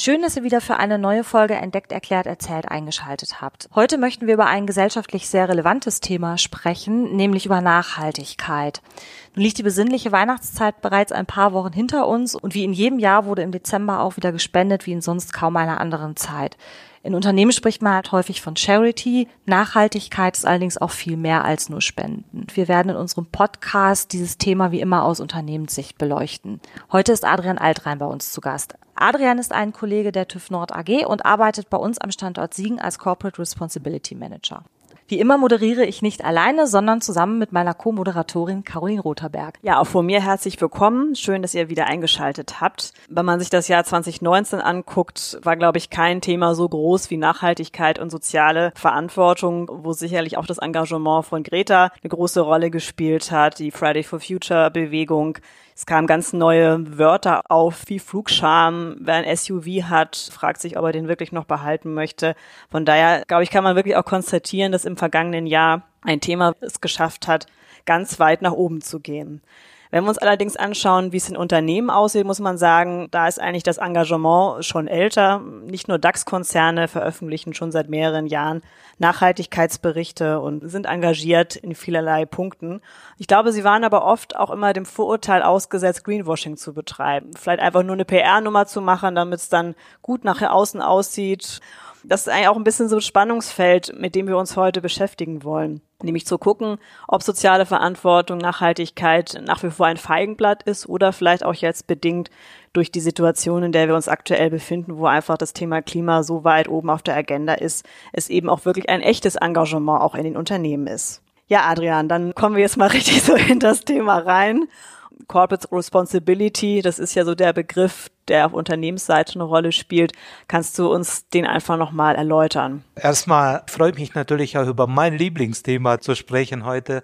Schön, dass ihr wieder für eine neue Folge Entdeckt, Erklärt, Erzählt eingeschaltet habt. Heute möchten wir über ein gesellschaftlich sehr relevantes Thema sprechen, nämlich über Nachhaltigkeit. Nun liegt die besinnliche Weihnachtszeit bereits ein paar Wochen hinter uns und wie in jedem Jahr wurde im Dezember auch wieder gespendet, wie in sonst kaum einer anderen Zeit. In Unternehmen spricht man halt häufig von Charity. Nachhaltigkeit ist allerdings auch viel mehr als nur Spenden. Wir werden in unserem Podcast dieses Thema wie immer aus Unternehmenssicht beleuchten. Heute ist Adrian Altrein bei uns zu Gast. Adrian ist ein Kollege der TÜV Nord AG und arbeitet bei uns am Standort Siegen als Corporate Responsibility Manager. Wie immer moderiere ich nicht alleine, sondern zusammen mit meiner Co-Moderatorin Caroline Rotherberg. Ja, auch von mir herzlich willkommen. Schön, dass ihr wieder eingeschaltet habt. Wenn man sich das Jahr 2019 anguckt, war, glaube ich, kein Thema so groß wie Nachhaltigkeit und soziale Verantwortung, wo sicherlich auch das Engagement von Greta eine große Rolle gespielt hat, die Friday for Future Bewegung. Es kamen ganz neue Wörter auf, wie Flugscham. Wer ein SUV hat, fragt sich, ob er den wirklich noch behalten möchte. Von daher, glaube ich, kann man wirklich auch konstatieren, dass im vergangenen Jahr ein Thema es geschafft hat, ganz weit nach oben zu gehen. Wenn wir uns allerdings anschauen, wie es in Unternehmen aussieht, muss man sagen, da ist eigentlich das Engagement schon älter. Nicht nur DAX-Konzerne veröffentlichen schon seit mehreren Jahren Nachhaltigkeitsberichte und sind engagiert in vielerlei Punkten. Ich glaube, sie waren aber oft auch immer dem Vorurteil ausgesetzt, Greenwashing zu betreiben. Vielleicht einfach nur eine PR-Nummer zu machen, damit es dann gut nachher außen aussieht das ist eigentlich auch ein bisschen so ein Spannungsfeld, mit dem wir uns heute beschäftigen wollen. Nämlich zu gucken, ob soziale Verantwortung, Nachhaltigkeit nach wie vor ein Feigenblatt ist oder vielleicht auch jetzt bedingt durch die Situation, in der wir uns aktuell befinden, wo einfach das Thema Klima so weit oben auf der Agenda ist, es eben auch wirklich ein echtes Engagement auch in den Unternehmen ist. Ja, Adrian, dann kommen wir jetzt mal richtig so in das Thema rein. Corporate Responsibility, das ist ja so der Begriff, der auf Unternehmensseite eine Rolle spielt. Kannst du uns den einfach nochmal erläutern? Erstmal freue ich mich natürlich auch über mein Lieblingsthema zu sprechen heute.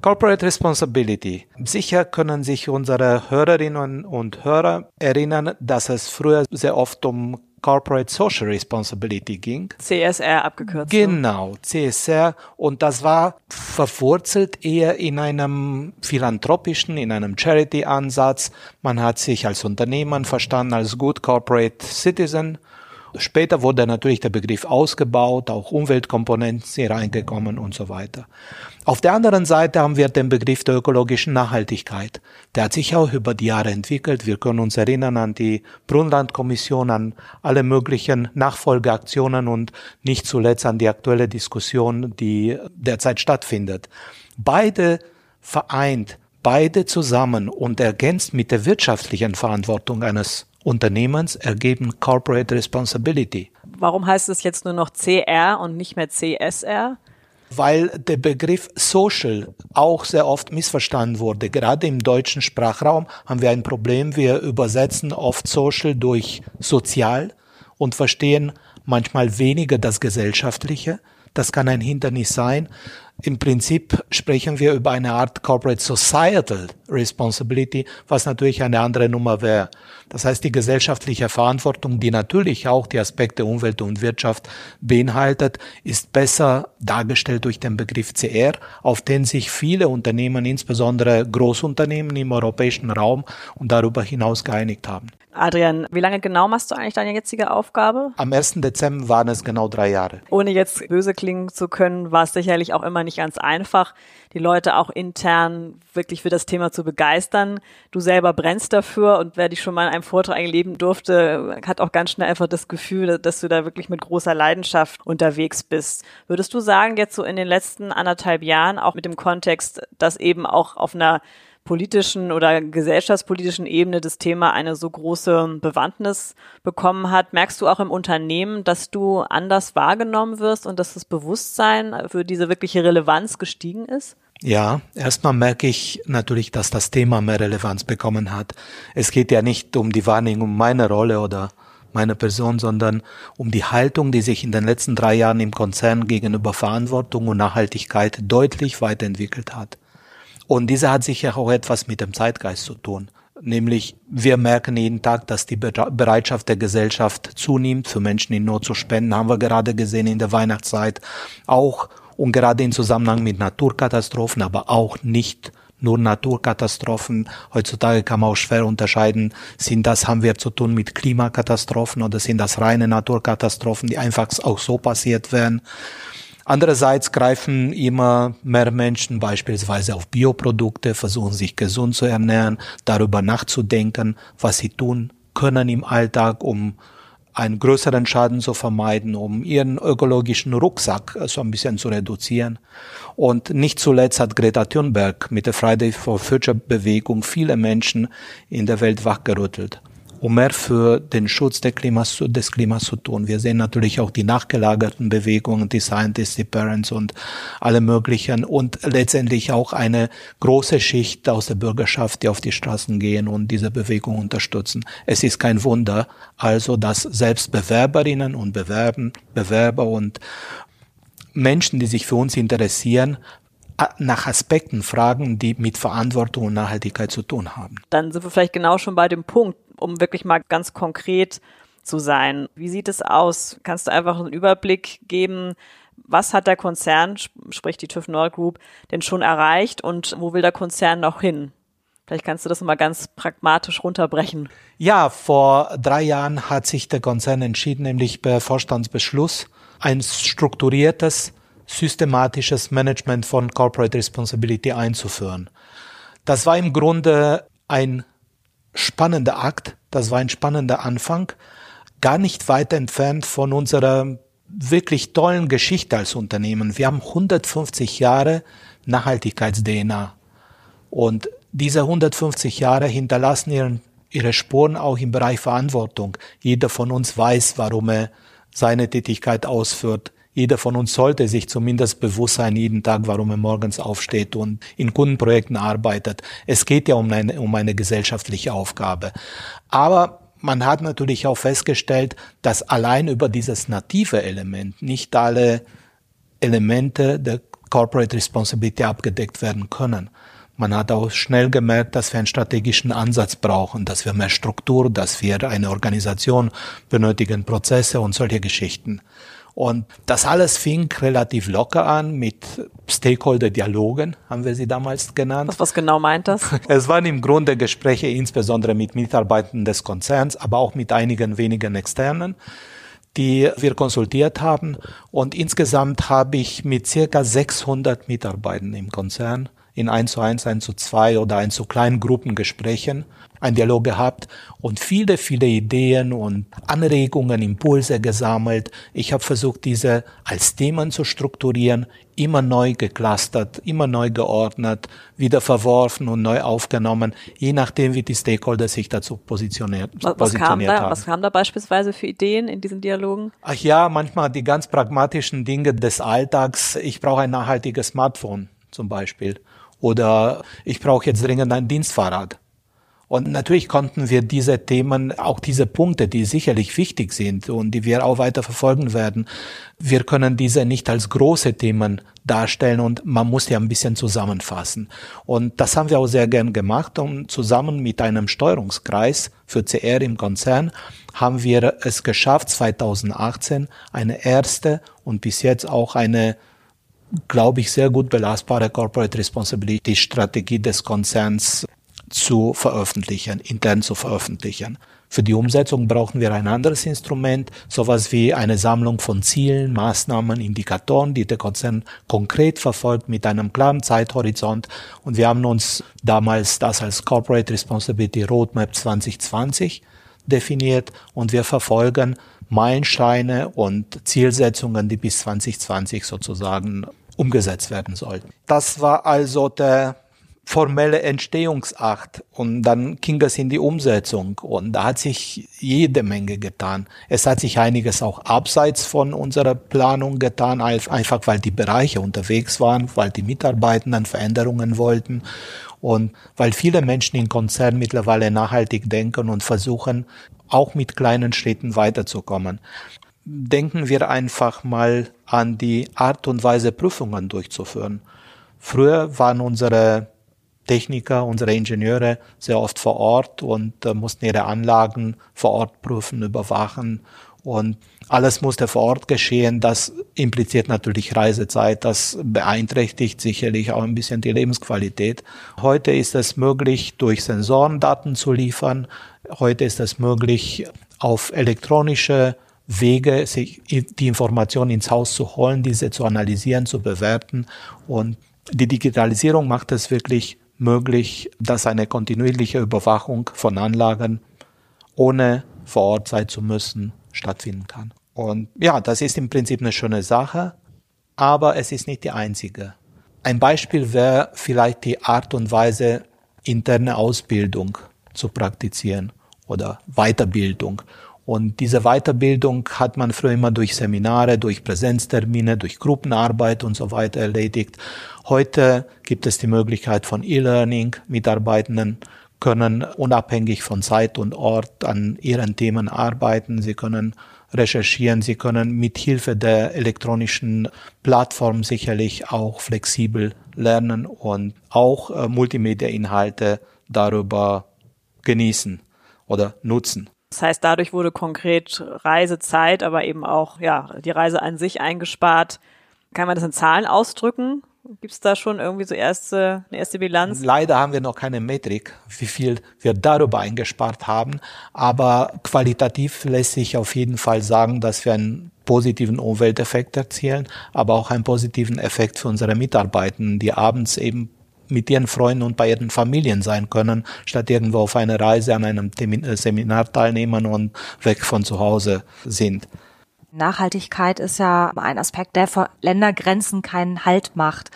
Corporate Responsibility. Sicher können sich unsere Hörerinnen und Hörer erinnern, dass es früher sehr oft um Corporate Social Responsibility ging. CSR abgekürzt. Genau, CSR. Und das war verwurzelt eher in einem philanthropischen, in einem Charity-Ansatz. Man hat sich als Unternehmen verstanden, als Good Corporate Citizen Später wurde natürlich der Begriff ausgebaut, auch Umweltkomponenten sind reingekommen und so weiter. Auf der anderen Seite haben wir den Begriff der ökologischen Nachhaltigkeit. Der hat sich auch über die Jahre entwickelt. Wir können uns erinnern an die Brundtland-Kommission, an alle möglichen Nachfolgeaktionen und nicht zuletzt an die aktuelle Diskussion, die derzeit stattfindet. Beide vereint, beide zusammen und ergänzt mit der wirtschaftlichen Verantwortung eines Unternehmens ergeben Corporate Responsibility. Warum heißt es jetzt nur noch CR und nicht mehr CSR? Weil der Begriff Social auch sehr oft missverstanden wurde. Gerade im deutschen Sprachraum haben wir ein Problem. Wir übersetzen oft Social durch sozial und verstehen manchmal weniger das Gesellschaftliche. Das kann ein Hindernis sein. Im Prinzip sprechen wir über eine Art Corporate Societal Responsibility, was natürlich eine andere Nummer wäre. Das heißt, die gesellschaftliche Verantwortung, die natürlich auch die Aspekte Umwelt und Wirtschaft beinhaltet, ist besser dargestellt durch den Begriff CR, auf den sich viele Unternehmen, insbesondere Großunternehmen im europäischen Raum und darüber hinaus geeinigt haben. Adrian, wie lange genau machst du eigentlich deine jetzige Aufgabe? Am 1. Dezember waren es genau drei Jahre. Ohne jetzt böse klingen zu können, war es sicherlich auch immer nicht ganz einfach, die Leute auch intern wirklich für das Thema zu begeistern. Du selber brennst dafür und wer dich schon mal in einem Vortrag erleben durfte, hat auch ganz schnell einfach das Gefühl, dass du da wirklich mit großer Leidenschaft unterwegs bist. Würdest du sagen, jetzt so in den letzten anderthalb Jahren, auch mit dem Kontext, dass eben auch auf einer politischen oder gesellschaftspolitischen Ebene das Thema eine so große Bewandtnis bekommen hat. Merkst du auch im Unternehmen, dass du anders wahrgenommen wirst und dass das Bewusstsein für diese wirkliche Relevanz gestiegen ist? Ja, erstmal merke ich natürlich, dass das Thema mehr Relevanz bekommen hat. Es geht ja nicht um die Wahrnehmung meiner Rolle oder meiner Person, sondern um die Haltung, die sich in den letzten drei Jahren im Konzern gegenüber Verantwortung und Nachhaltigkeit deutlich weiterentwickelt hat. Und diese hat sicher auch etwas mit dem Zeitgeist zu tun. Nämlich, wir merken jeden Tag, dass die Bereitschaft der Gesellschaft zunimmt, für Menschen in Not zu spenden, haben wir gerade gesehen in der Weihnachtszeit. Auch und gerade in Zusammenhang mit Naturkatastrophen, aber auch nicht nur Naturkatastrophen. Heutzutage kann man auch schwer unterscheiden, sind das, haben wir zu tun mit Klimakatastrophen oder sind das reine Naturkatastrophen, die einfach auch so passiert werden. Andererseits greifen immer mehr Menschen beispielsweise auf Bioprodukte, versuchen sich gesund zu ernähren, darüber nachzudenken, was sie tun können im Alltag, um einen größeren Schaden zu vermeiden, um ihren ökologischen Rucksack so ein bisschen zu reduzieren. Und nicht zuletzt hat Greta Thunberg mit der Friday for Future Bewegung viele Menschen in der Welt wachgerüttelt um mehr für den Schutz des Klimas, des Klimas zu tun. Wir sehen natürlich auch die nachgelagerten Bewegungen, die Scientists, die Parents und alle möglichen und letztendlich auch eine große Schicht aus der Bürgerschaft, die auf die Straßen gehen und diese Bewegung unterstützen. Es ist kein Wunder, also, dass selbst Bewerberinnen und Bewerben, Bewerber und Menschen, die sich für uns interessieren, nach Aspekten fragen, die mit Verantwortung und Nachhaltigkeit zu tun haben. Dann sind wir vielleicht genau schon bei dem Punkt um wirklich mal ganz konkret zu sein. Wie sieht es aus? Kannst du einfach einen Überblick geben? Was hat der Konzern, sprich die TÜV Nord Group, denn schon erreicht und wo will der Konzern noch hin? Vielleicht kannst du das mal ganz pragmatisch runterbrechen. Ja, vor drei Jahren hat sich der Konzern entschieden, nämlich per Vorstandsbeschluss, ein strukturiertes, systematisches Management von Corporate Responsibility einzuführen. Das war im Grunde ein spannender Akt, das war ein spannender Anfang, gar nicht weit entfernt von unserer wirklich tollen Geschichte als Unternehmen. Wir haben 150 Jahre Nachhaltigkeits-DNA und diese 150 Jahre hinterlassen ihren, ihre Spuren auch im Bereich Verantwortung. Jeder von uns weiß, warum er seine Tätigkeit ausführt. Jeder von uns sollte sich zumindest bewusst sein jeden Tag, warum er morgens aufsteht und in Kundenprojekten arbeitet. Es geht ja um eine, um eine gesellschaftliche Aufgabe. Aber man hat natürlich auch festgestellt, dass allein über dieses native Element nicht alle Elemente der Corporate Responsibility abgedeckt werden können. Man hat auch schnell gemerkt, dass wir einen strategischen Ansatz brauchen, dass wir mehr Struktur, dass wir eine Organisation benötigen, Prozesse und solche Geschichten. Und das alles fing relativ locker an mit Stakeholder-Dialogen, haben wir sie damals genannt. Was, was genau meint das? Es waren im Grunde Gespräche insbesondere mit Mitarbeitern des Konzerns, aber auch mit einigen wenigen Externen die wir konsultiert haben. Und insgesamt habe ich mit circa 600 Mitarbeitern im Konzern in 1 zu 1, 1 zu 2 oder 1 zu kleinen Gruppengesprächen einen Dialog gehabt und viele, viele Ideen und Anregungen, Impulse gesammelt. Ich habe versucht, diese als Themen zu strukturieren, immer neu geclustert, immer neu geordnet, wieder verworfen und neu aufgenommen, je nachdem, wie die Stakeholder sich dazu positioniert, was, was kam da, haben. Was kam da beispielsweise für Ideen in diesen Dialogen? Ach ja, manchmal die ganz pragmatischen Dinge des Alltags. Ich brauche ein nachhaltiges Smartphone zum Beispiel. Oder ich brauche jetzt dringend ein Dienstfahrrad. Und natürlich konnten wir diese Themen, auch diese Punkte, die sicherlich wichtig sind und die wir auch weiter verfolgen werden, wir können diese nicht als große Themen darstellen und man muss ja ein bisschen zusammenfassen. Und das haben wir auch sehr gern gemacht und zusammen mit einem Steuerungskreis für CR im Konzern haben wir es geschafft, 2018 eine erste und bis jetzt auch eine glaube ich, sehr gut belastbare Corporate Responsibility Strategie des Konzerns zu veröffentlichen, intern zu veröffentlichen. Für die Umsetzung brauchen wir ein anderes Instrument, sowas wie eine Sammlung von Zielen, Maßnahmen, Indikatoren, die der Konzern konkret verfolgt mit einem klaren Zeithorizont. Und wir haben uns damals das als Corporate Responsibility Roadmap 2020 definiert und wir verfolgen Meilensteine und Zielsetzungen, die bis 2020 sozusagen umgesetzt werden sollten. Das war also der formelle Entstehungsakt und dann ging es in die Umsetzung und da hat sich jede Menge getan. Es hat sich einiges auch abseits von unserer Planung getan, einfach weil die Bereiche unterwegs waren, weil die Mitarbeitenden Veränderungen wollten und weil viele Menschen in Konzernen mittlerweile nachhaltig denken und versuchen, auch mit kleinen Schritten weiterzukommen. Denken wir einfach mal an die Art und Weise, Prüfungen durchzuführen. Früher waren unsere Techniker, unsere Ingenieure sehr oft vor Ort und äh, mussten ihre Anlagen vor Ort prüfen, überwachen und alles musste vor Ort geschehen. Das impliziert natürlich Reisezeit. Das beeinträchtigt sicherlich auch ein bisschen die Lebensqualität. Heute ist es möglich, durch Sensoren Daten zu liefern. Heute ist es möglich, auf elektronische Wege, sich die Informationen ins Haus zu holen, diese zu analysieren, zu bewerten. Und die Digitalisierung macht es wirklich möglich, dass eine kontinuierliche Überwachung von Anlagen ohne vor Ort sein zu müssen stattfinden kann. Und ja, das ist im Prinzip eine schöne Sache, aber es ist nicht die einzige. Ein Beispiel wäre vielleicht die Art und Weise, interne Ausbildung zu praktizieren oder Weiterbildung. Und diese Weiterbildung hat man früher immer durch Seminare, durch Präsenztermine, durch Gruppenarbeit und so weiter erledigt. Heute gibt es die Möglichkeit von E-Learning. Mitarbeitenden können unabhängig von Zeit und Ort an ihren Themen arbeiten. Sie können recherchieren. Sie können mit Hilfe der elektronischen Plattform sicherlich auch flexibel lernen und auch äh, Multimedia-Inhalte darüber genießen oder nutzen. Das heißt, dadurch wurde konkret Reisezeit, aber eben auch ja die Reise an sich eingespart. Kann man das in Zahlen ausdrücken? Gibt es da schon irgendwie so erste, eine erste Bilanz? Leider haben wir noch keine Metrik, wie viel wir darüber eingespart haben. Aber qualitativ lässt sich auf jeden Fall sagen, dass wir einen positiven Umwelteffekt erzielen, aber auch einen positiven Effekt für unsere Mitarbeitenden, die abends eben mit ihren Freunden und bei ihren Familien sein können, statt irgendwo auf einer Reise an einem äh, Seminar teilnehmen und weg von zu Hause sind. Nachhaltigkeit ist ja ein Aspekt, der vor Ländergrenzen keinen Halt macht.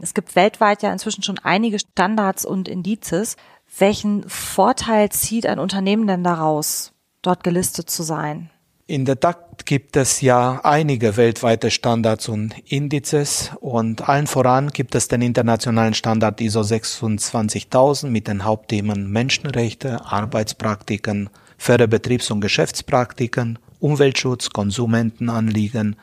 Es gibt weltweit ja inzwischen schon einige Standards und Indizes. Welchen Vorteil zieht ein Unternehmen denn daraus, dort gelistet zu sein? In der Tat gibt es ja einige weltweite Standards und Indizes und allen voran gibt es den internationalen Standard ISO 26000 mit den Hauptthemen Menschenrechte, Arbeitspraktiken, faire Betriebs- und Geschäftspraktiken, Umweltschutz, Konsumentenanliegen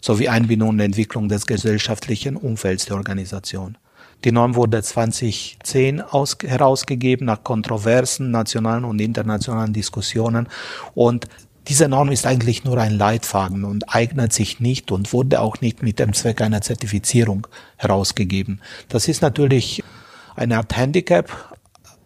sowie Einbindung und Entwicklung des gesellschaftlichen Umfelds der Organisation. Die Norm wurde 2010 aus, herausgegeben nach kontroversen nationalen und internationalen Diskussionen und diese Norm ist eigentlich nur ein Leitfaden und eignet sich nicht und wurde auch nicht mit dem Zweck einer Zertifizierung herausgegeben. Das ist natürlich eine Art Handicap.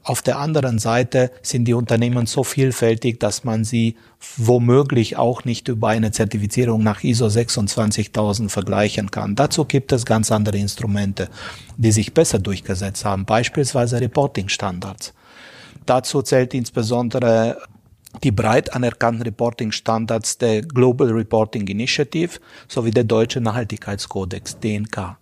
Auf der anderen Seite sind die Unternehmen so vielfältig, dass man sie womöglich auch nicht über eine Zertifizierung nach ISO 26000 vergleichen kann. Dazu gibt es ganz andere Instrumente, die sich besser durchgesetzt haben, beispielsweise Reporting-Standards. Dazu zählt insbesondere die breit anerkannten Reporting-Standards der Global Reporting Initiative sowie der Deutsche Nachhaltigkeitskodex DNK.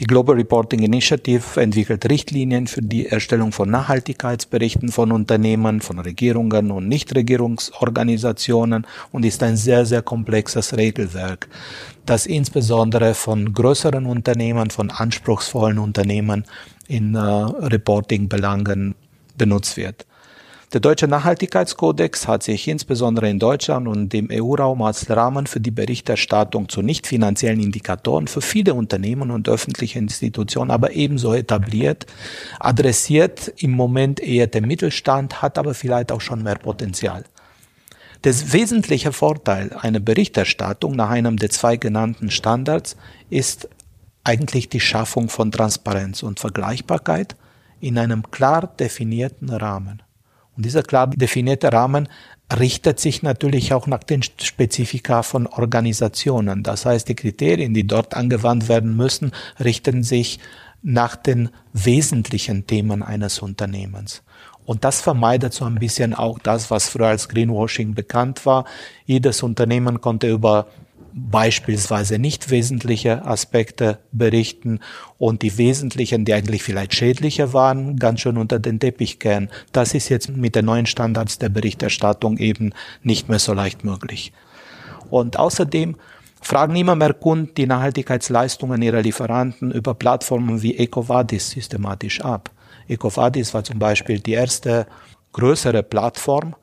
Die Global Reporting Initiative entwickelt Richtlinien für die Erstellung von Nachhaltigkeitsberichten von Unternehmen, von Regierungen und Nichtregierungsorganisationen und ist ein sehr, sehr komplexes Regelwerk, das insbesondere von größeren Unternehmen, von anspruchsvollen Unternehmen in äh, Reporting-Belangen benutzt wird. Der deutsche Nachhaltigkeitskodex hat sich insbesondere in Deutschland und dem EU-Raum als Rahmen für die Berichterstattung zu nicht finanziellen Indikatoren für viele Unternehmen und öffentliche Institutionen aber ebenso etabliert, adressiert im Moment eher der Mittelstand, hat aber vielleicht auch schon mehr Potenzial. Der wesentliche Vorteil einer Berichterstattung nach einem der zwei genannten Standards ist eigentlich die Schaffung von Transparenz und Vergleichbarkeit in einem klar definierten Rahmen. Und dieser klar definierte Rahmen richtet sich natürlich auch nach den Spezifika von Organisationen. Das heißt, die Kriterien, die dort angewandt werden müssen, richten sich nach den wesentlichen Themen eines Unternehmens. Und das vermeidet so ein bisschen auch das, was früher als Greenwashing bekannt war. Jedes Unternehmen konnte über beispielsweise nicht wesentliche Aspekte berichten und die wesentlichen, die eigentlich vielleicht schädlicher waren, ganz schön unter den Teppich kehren. Das ist jetzt mit den neuen Standards der Berichterstattung eben nicht mehr so leicht möglich. Und außerdem fragen immer mehr Kunden die Nachhaltigkeitsleistungen ihrer Lieferanten über Plattformen wie EcoVadis systematisch ab. EcoVadis war zum Beispiel die erste größere Plattform,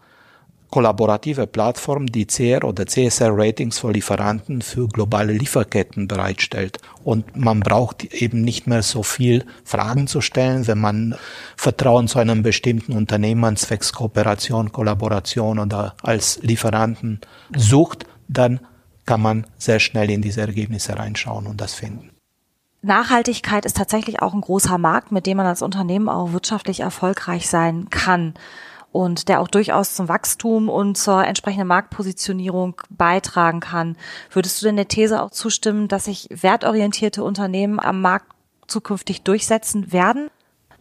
kollaborative Plattform, die CR oder CSR-Ratings für Lieferanten für globale Lieferketten bereitstellt. Und man braucht eben nicht mehr so viel Fragen zu stellen, wenn man Vertrauen zu einem bestimmten Unternehmen zwecks Kooperation, Kollaboration oder als Lieferanten sucht, dann kann man sehr schnell in diese Ergebnisse reinschauen und das finden. Nachhaltigkeit ist tatsächlich auch ein großer Markt, mit dem man als Unternehmen auch wirtschaftlich erfolgreich sein kann und der auch durchaus zum Wachstum und zur entsprechenden Marktpositionierung beitragen kann. Würdest du denn der These auch zustimmen, dass sich wertorientierte Unternehmen am Markt zukünftig durchsetzen werden?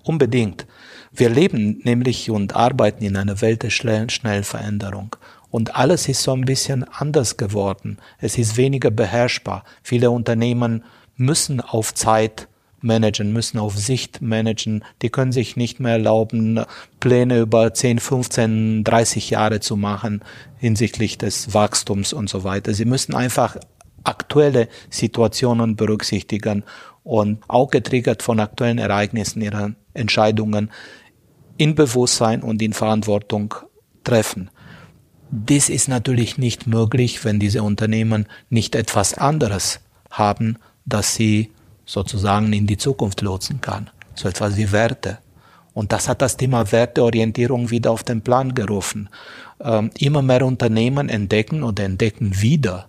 Unbedingt. Wir leben nämlich und arbeiten in einer Welt der schnellen, schnellen Veränderung. Und alles ist so ein bisschen anders geworden. Es ist weniger beherrschbar. Viele Unternehmen müssen auf Zeit managen, müssen auf Sicht managen. Die können sich nicht mehr erlauben, Pläne über 10, 15, 30 Jahre zu machen hinsichtlich des Wachstums und so weiter. Sie müssen einfach aktuelle Situationen berücksichtigen und auch getriggert von aktuellen Ereignissen ihre Entscheidungen in Bewusstsein und in Verantwortung treffen. Dies ist natürlich nicht möglich, wenn diese Unternehmen nicht etwas anderes haben, das sie sozusagen in die Zukunft lotsen kann. So etwas wie Werte. Und das hat das Thema Werteorientierung wieder auf den Plan gerufen. Ähm, immer mehr Unternehmen entdecken oder entdecken wieder,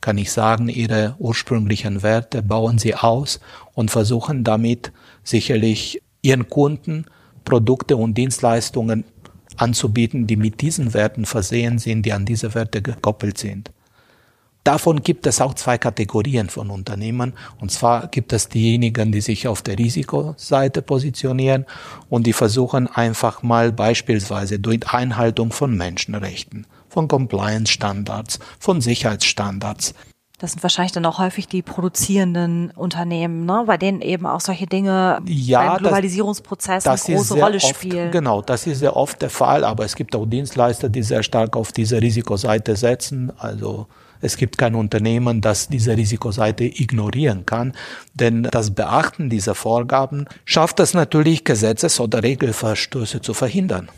kann ich sagen, ihre ursprünglichen Werte, bauen sie aus und versuchen damit sicherlich ihren Kunden Produkte und Dienstleistungen anzubieten, die mit diesen Werten versehen sind, die an diese Werte gekoppelt sind. Davon gibt es auch zwei Kategorien von Unternehmen. Und zwar gibt es diejenigen, die sich auf der Risikoseite positionieren und die versuchen einfach mal beispielsweise durch Einhaltung von Menschenrechten, von Compliance-Standards, von Sicherheitsstandards, das sind wahrscheinlich dann auch häufig die produzierenden Unternehmen, ne? bei denen eben auch solche Dinge ja, beim Globalisierungsprozess das, das eine große Rolle oft, spielen. Genau, das ist sehr oft der Fall, aber es gibt auch Dienstleister, die sehr stark auf diese Risikoseite setzen. Also es gibt kein Unternehmen, das diese Risikoseite ignorieren kann, denn das Beachten dieser Vorgaben schafft es natürlich, Gesetzes- oder Regelverstöße zu verhindern.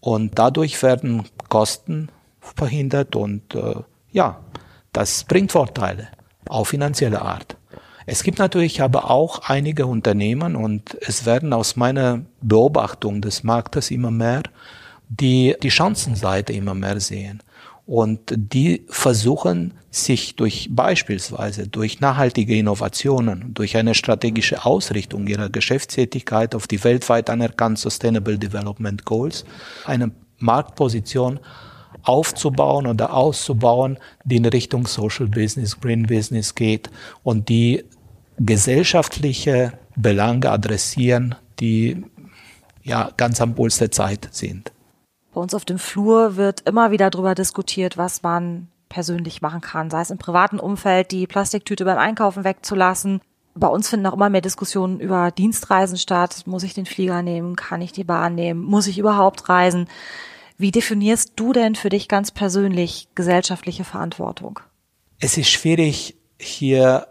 Und dadurch werden Kosten verhindert und äh, ja, das bringt Vorteile, auch finanzielle Art. Es gibt natürlich aber auch einige Unternehmen und es werden aus meiner Beobachtung des Marktes immer mehr, die die Chancenseite immer mehr sehen. Und die versuchen sich durch beispielsweise durch nachhaltige Innovationen, durch eine strategische Ausrichtung ihrer Geschäftstätigkeit auf die weltweit anerkannten Sustainable Development Goals eine Marktposition aufzubauen oder auszubauen, die in Richtung Social Business, Green Business geht und die gesellschaftliche Belange adressieren, die ja ganz am Puls der Zeit sind. Bei uns auf dem Flur wird immer wieder darüber diskutiert, was man persönlich machen kann, sei es im privaten Umfeld, die Plastiktüte beim Einkaufen wegzulassen. Bei uns finden auch immer mehr Diskussionen über Dienstreisen statt. Muss ich den Flieger nehmen? Kann ich die Bahn nehmen? Muss ich überhaupt reisen? Wie definierst du denn für dich ganz persönlich gesellschaftliche Verantwortung? Es ist schwierig, hier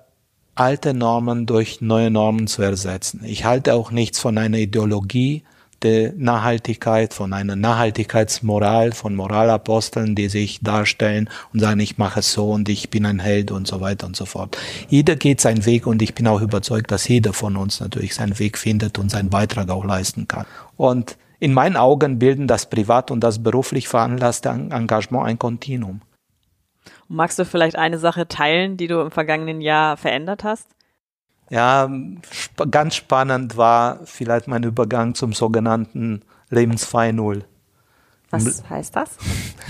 alte Normen durch neue Normen zu ersetzen. Ich halte auch nichts von einer Ideologie, der Nachhaltigkeit, von einer Nachhaltigkeitsmoral, von Moralaposteln, die sich darstellen und sagen, ich mache es so und ich bin ein Held und so weiter und so fort. Jeder geht seinen Weg und ich bin auch überzeugt, dass jeder von uns natürlich seinen Weg findet und seinen Beitrag auch leisten kann. Und in meinen Augen bilden das privat und das beruflich veranlasste Engagement ein Kontinuum. Magst du vielleicht eine Sache teilen, die du im vergangenen Jahr verändert hast? Ja, sp ganz spannend war vielleicht mein Übergang zum sogenannten Lebensfrei Null. Was heißt das?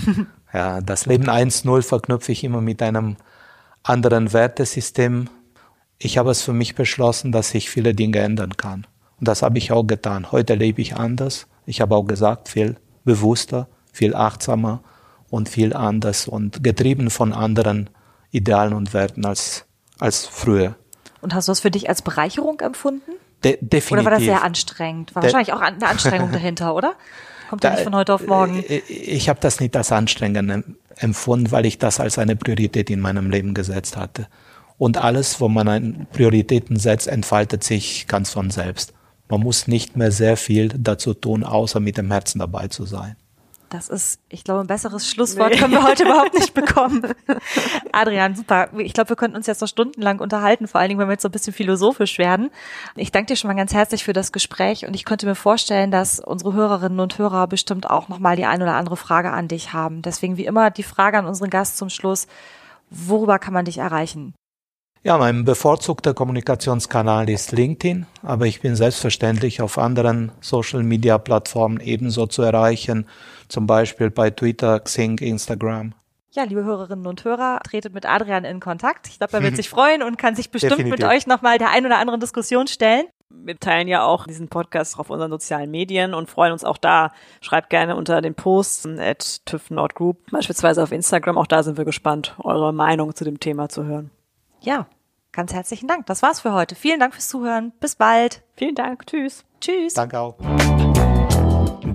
ja, das Leben 1.0 verknüpfe ich immer mit einem anderen Wertesystem. Ich habe es für mich beschlossen, dass ich viele Dinge ändern kann. Und das habe ich auch getan. Heute lebe ich anders. Ich habe auch gesagt, viel bewusster, viel achtsamer und viel anders und getrieben von anderen Idealen und Werten als, als früher. Und hast du das für dich als Bereicherung empfunden? De definitiv. Oder war das sehr anstrengend? War De wahrscheinlich auch eine Anstrengung dahinter, oder? Kommt ja nicht von heute auf morgen. Äh, ich habe das nicht als anstrengend empfunden, weil ich das als eine Priorität in meinem Leben gesetzt hatte. Und alles, wo man Prioritäten setzt, entfaltet sich ganz von selbst. Man muss nicht mehr sehr viel dazu tun, außer mit dem Herzen dabei zu sein. Das ist, ich glaube, ein besseres Schlusswort nee. können wir heute überhaupt nicht bekommen. Adrian, super. Ich glaube, wir könnten uns jetzt noch stundenlang unterhalten, vor allen Dingen, wenn wir jetzt so ein bisschen philosophisch werden. Ich danke dir schon mal ganz herzlich für das Gespräch und ich könnte mir vorstellen, dass unsere Hörerinnen und Hörer bestimmt auch nochmal die ein oder andere Frage an dich haben. Deswegen wie immer die Frage an unseren Gast zum Schluss. Worüber kann man dich erreichen? Ja, mein bevorzugter Kommunikationskanal ist LinkedIn, aber ich bin selbstverständlich auf anderen Social-Media-Plattformen ebenso zu erreichen, zum Beispiel bei Twitter, Xing, Instagram. Ja, liebe Hörerinnen und Hörer, tretet mit Adrian in Kontakt. Ich glaube, er wird sich freuen und kann sich bestimmt Definitiv. mit euch nochmal der ein oder anderen Diskussion stellen. Wir teilen ja auch diesen Podcast auf unseren sozialen Medien und freuen uns auch da. Schreibt gerne unter den Posts at TÜV Nordgroup, beispielsweise auf Instagram. Auch da sind wir gespannt, eure Meinung zu dem Thema zu hören. Ja, ganz herzlichen Dank. Das war's für heute. Vielen Dank fürs Zuhören. Bis bald. Vielen Dank. Tschüss. Tschüss. Danke auch.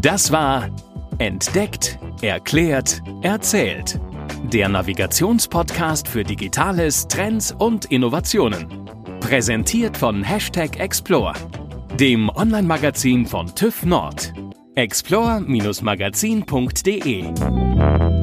Das war Entdeckt, Erklärt, Erzählt. Der Navigationspodcast für Digitales, Trends und Innovationen. Präsentiert von Hashtag Explore, dem Online-Magazin von TÜV Nord. explore-magazin.de